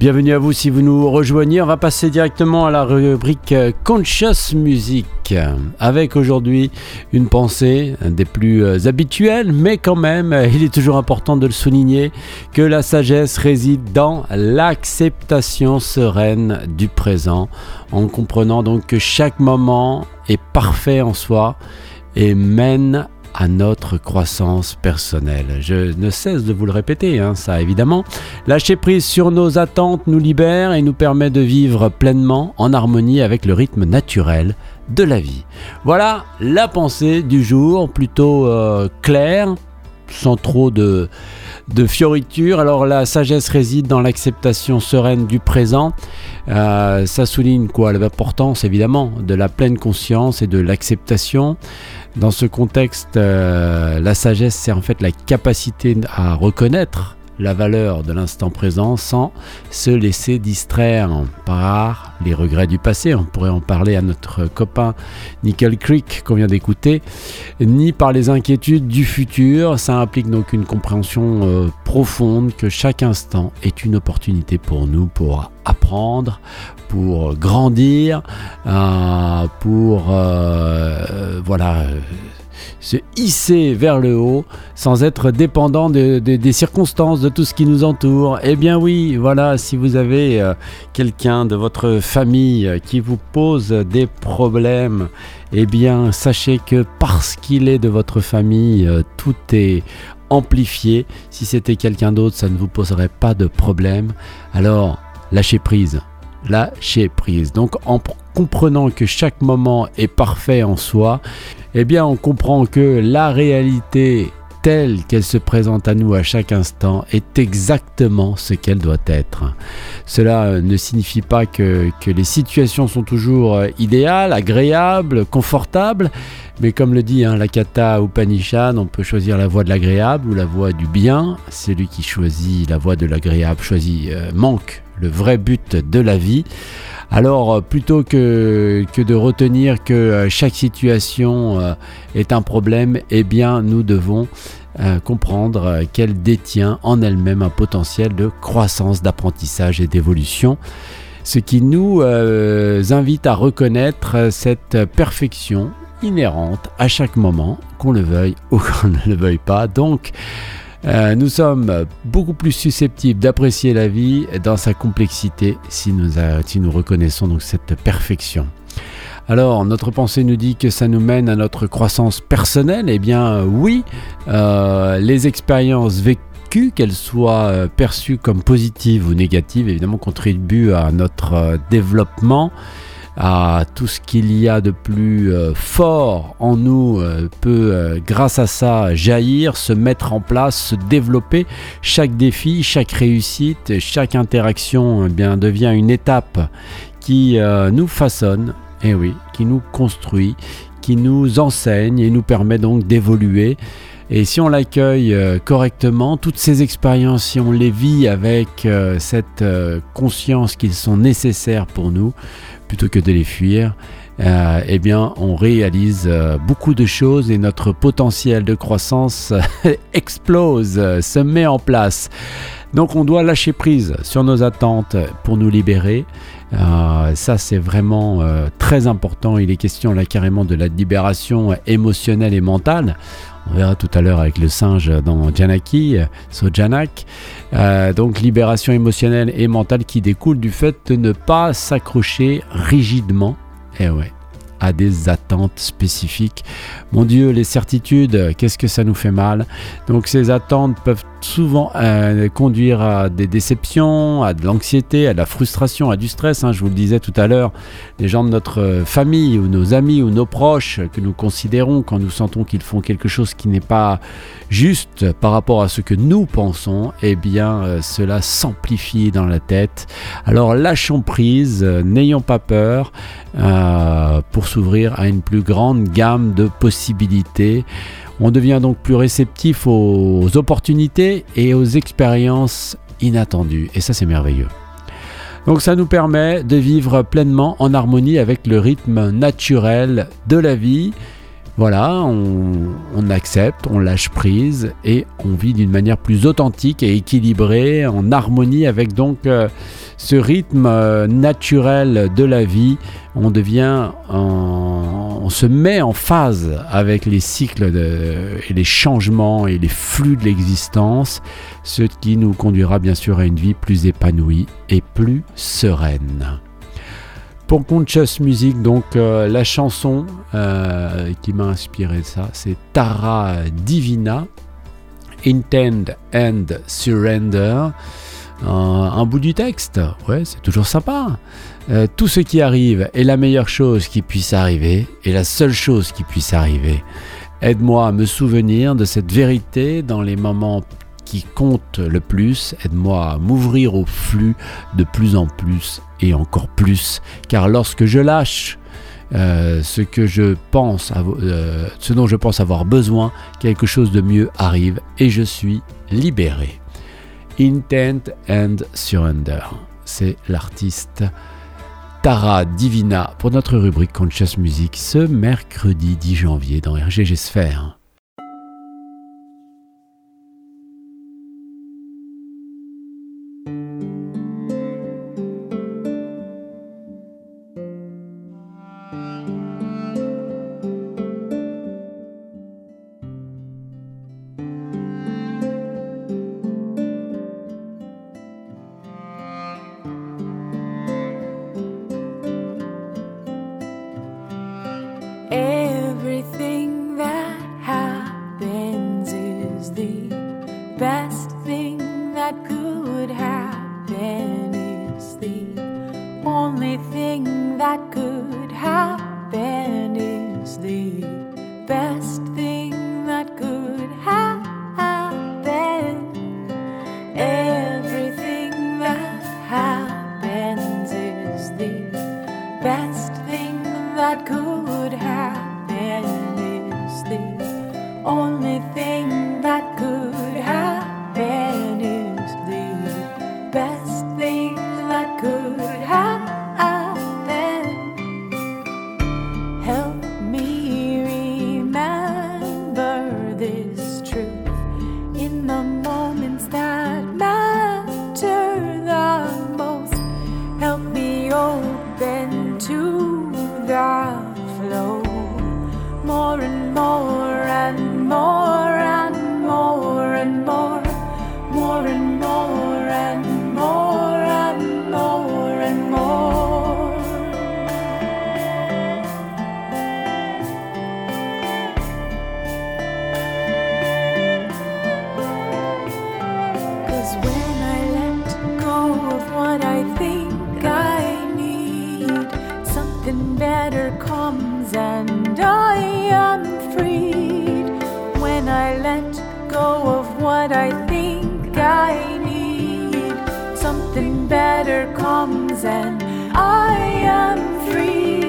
Bienvenue à vous si vous nous rejoignez. On va passer directement à la rubrique Conscious Music avec aujourd'hui une pensée des plus habituelles, mais quand même, il est toujours important de le souligner que la sagesse réside dans l'acceptation sereine du présent, en comprenant donc que chaque moment est parfait en soi et mène à notre croissance personnelle. Je ne cesse de vous le répéter, hein, ça évidemment. Lâcher prise sur nos attentes nous libère et nous permet de vivre pleinement en harmonie avec le rythme naturel de la vie. Voilà la pensée du jour, plutôt euh, claire, sans trop de, de fioritures. Alors la sagesse réside dans l'acceptation sereine du présent. Euh, ça souligne quoi? L'importance évidemment de la pleine conscience et de l'acceptation. Dans ce contexte, euh, la sagesse, c'est en fait la capacité à reconnaître la valeur de l'instant présent sans se laisser distraire par les regrets du passé. On pourrait en parler à notre copain Nickel Creek qu'on vient d'écouter, ni par les inquiétudes du futur. Ça implique donc une compréhension euh, profonde que chaque instant est une opportunité pour nous pour apprendre, pour grandir, euh, pour euh, voilà se hisser vers le haut sans être dépendant des circonstances, de tout ce qui nous entoure. Eh bien oui, voilà, si vous avez euh, quelqu'un de votre famille euh, qui vous pose des problèmes, eh bien sachez que parce qu'il est de votre famille, euh, tout est amplifié. Si c'était quelqu'un d'autre, ça ne vous poserait pas de problème. Alors, lâchez prise lâcher prise. Donc en comprenant que chaque moment est parfait en soi, eh bien on comprend que la réalité telle qu'elle se présente à nous à chaque instant est exactement ce qu'elle doit être. Cela ne signifie pas que, les situations sont toujours idéales, agréables, confortables, mais comme le dit hein, la Upanishad, on peut choisir la voie de l'agréable ou la voie du bien. Celui qui choisit la voie de l'agréable choisit euh, manque le vrai but de la vie. Alors euh, plutôt que, que de retenir que euh, chaque situation euh, est un problème, eh bien nous devons comprendre qu'elle détient en elle-même un potentiel de croissance, d'apprentissage et d'évolution. Ce qui nous invite à reconnaître cette perfection inhérente à chaque moment, qu'on le veuille ou qu'on ne le veuille pas. Donc, euh, nous sommes beaucoup plus susceptibles d'apprécier la vie dans sa complexité si nous, reconnaissons donc cette perfection. Alors, notre pensée nous dit que ça nous mène à notre croissance personnelle. Eh bien, oui, euh, les expériences vécues, qu'elles soient euh, perçues comme positives ou négatives, évidemment, contribuent à notre développement à tout ce qu'il y a de plus euh, fort en nous euh, peut, euh, grâce à ça, jaillir, se mettre en place, se développer. Chaque défi, chaque réussite, chaque interaction eh devient une étape qui nous façonne, eh qui nous construit, qui nous enseigne et nous permet donc d'évoluer. Et si on l'accueille correctement, toutes ces expériences, si on les vit avec cette conscience qu'ils sont nécessaires pour nous, plutôt que de les fuir, euh, eh bien, on réalise euh, beaucoup de choses et notre potentiel de croissance explose, se met en place. Donc, on doit lâcher prise sur nos attentes pour nous libérer. Euh, ça, c'est vraiment très important. Il est question là carrément de la libération émotionnelle et mentale. On verra tout à l'heure avec le singe dans Janaki, Sojanak. Euh, donc libération émotionnelle et mentale qui découle du fait de ne pas s'accrocher rigidement. Eh ouais, à des attentes spécifiques. Mon Dieu, les certitudes, qu'est-ce que ça nous fait mal? Donc ces attentes peuvent souvent euh, conduire à des déceptions, à de l'anxiété, à de la frustration, à du stress. Hein. je vous le disais tout à l'heure, les gens de notre famille ou nos amis ou nos proches que nous considérons quand nous sentons qu'ils font quelque chose qui n'est pas juste par rapport à ce que nous pensons, eh bien euh, cela s'amplifie dans la tête. Alors lâchons prise, euh, n'ayons pas peur pour s'ouvrir à une plus grande gamme de possibilités. On devient donc plus réceptif aux opportunités et aux expériences inattendues. Et ça, c'est merveilleux. Donc ça nous permet de vivre pleinement en harmonie avec le rythme naturel de la vie. Voilà, on, accepte, on lâche prise et on vit d'une manière plus authentique et équilibrée, en harmonie avec donc euh, ce rythme euh, naturel de la vie, on devient, on se met en phase avec les cycles et les changements et les flux de l'existence, ce qui nous conduira bien sûr à une vie plus épanouie et plus sereine. Pour Music, donc euh, la chanson euh, qui m'a inspiré ça, c'est Tara Divina, Intend and Surrender. un bout du texte, ouais, c'est toujours sympa. Euh, tout ce qui arrive est la meilleure chose qui puisse arriver et la seule chose qui puisse arriver. Aide-moi à me souvenir de cette vérité dans les moments qui comptent le plus. Aide-moi à m'ouvrir au flux de plus en plus et encore plus. Car lorsque je lâche euh, ce que je pense, euh, ce dont je pense avoir besoin, quelque chose de mieux arrive et je suis libéré. Intent and Surrender, c'est l'artiste Tara Divina pour notre rubrique Conscious Music ce mercredi 10 janvier dans RGG Everything that happens is the best thing that could happen, is the only thing that could happen, is the best thing that could happen. Everything that happens is the best thing that could happen only thing that could happen is the best thing that could happen. Help me remember this truth in the moments that matter the most. Help me open to the flow more and more. and I am freed when I let go of what I think I need. Something better comes and I am free.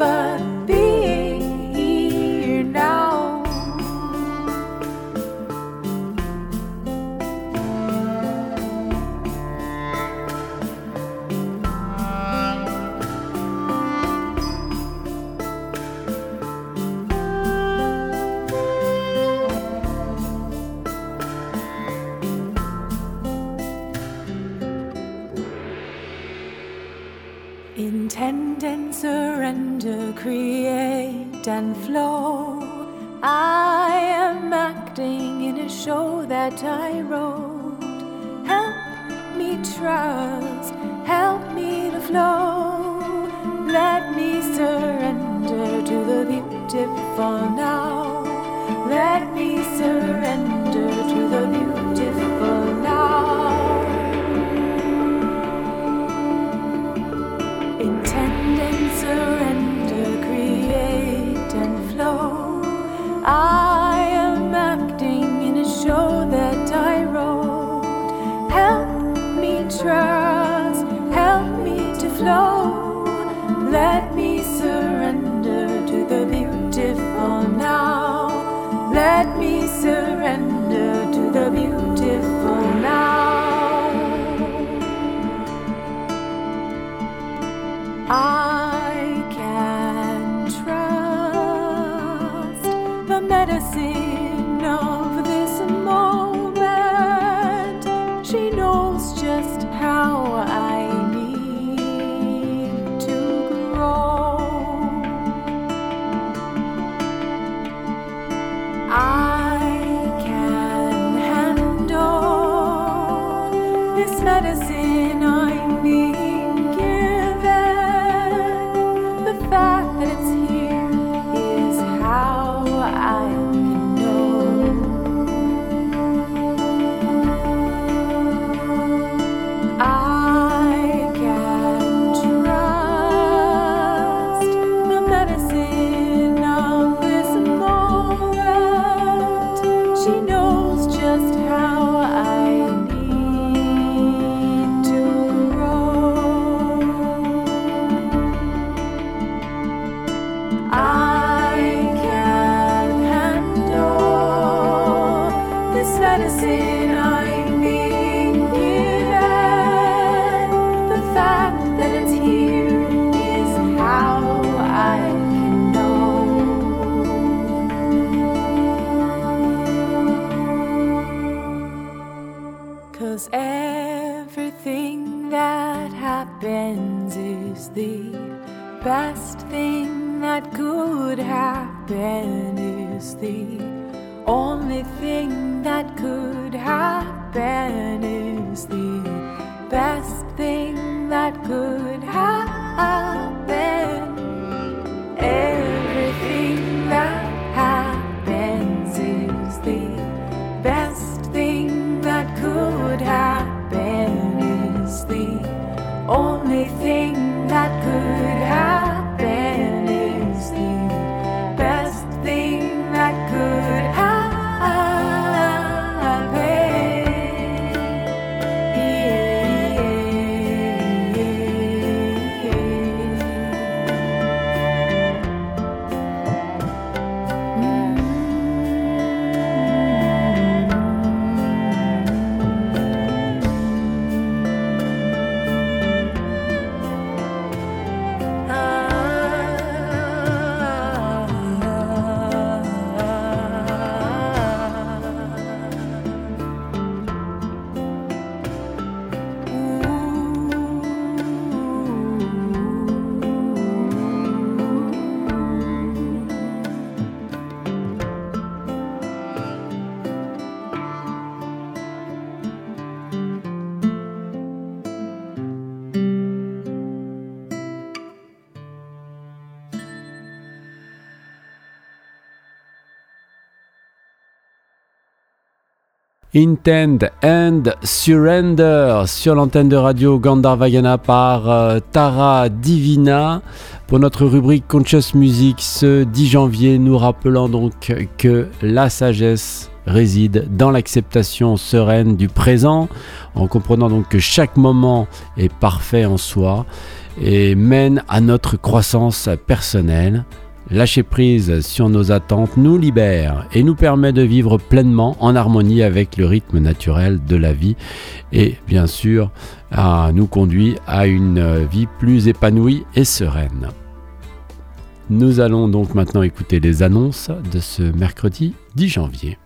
goodbye. That I wrote. Help me trust, help me to flow. Let me surrender to the beautiful now. Let me surrender to the beautiful now. Best thing that could happen, is the only thing that could happen, is the best thing that could happen. Intend and Surrender sur l'antenne de radio Gandharvagana par euh, Tara Divina pour notre rubrique Conscious Music ce 10 janvier. Nous rappelons donc que la sagesse réside dans l'acceptation sereine du présent, en comprenant donc que chaque moment est parfait en soi et mène à notre croissance personnelle. Lâcher prise sur nos attentes nous libère et nous permet de vivre pleinement en harmonie avec le rythme naturel de la vie et bien sûr nous conduit à une vie plus épanouie et sereine. Nous allons donc maintenant écouter les annonces de ce mercredi 10 janvier.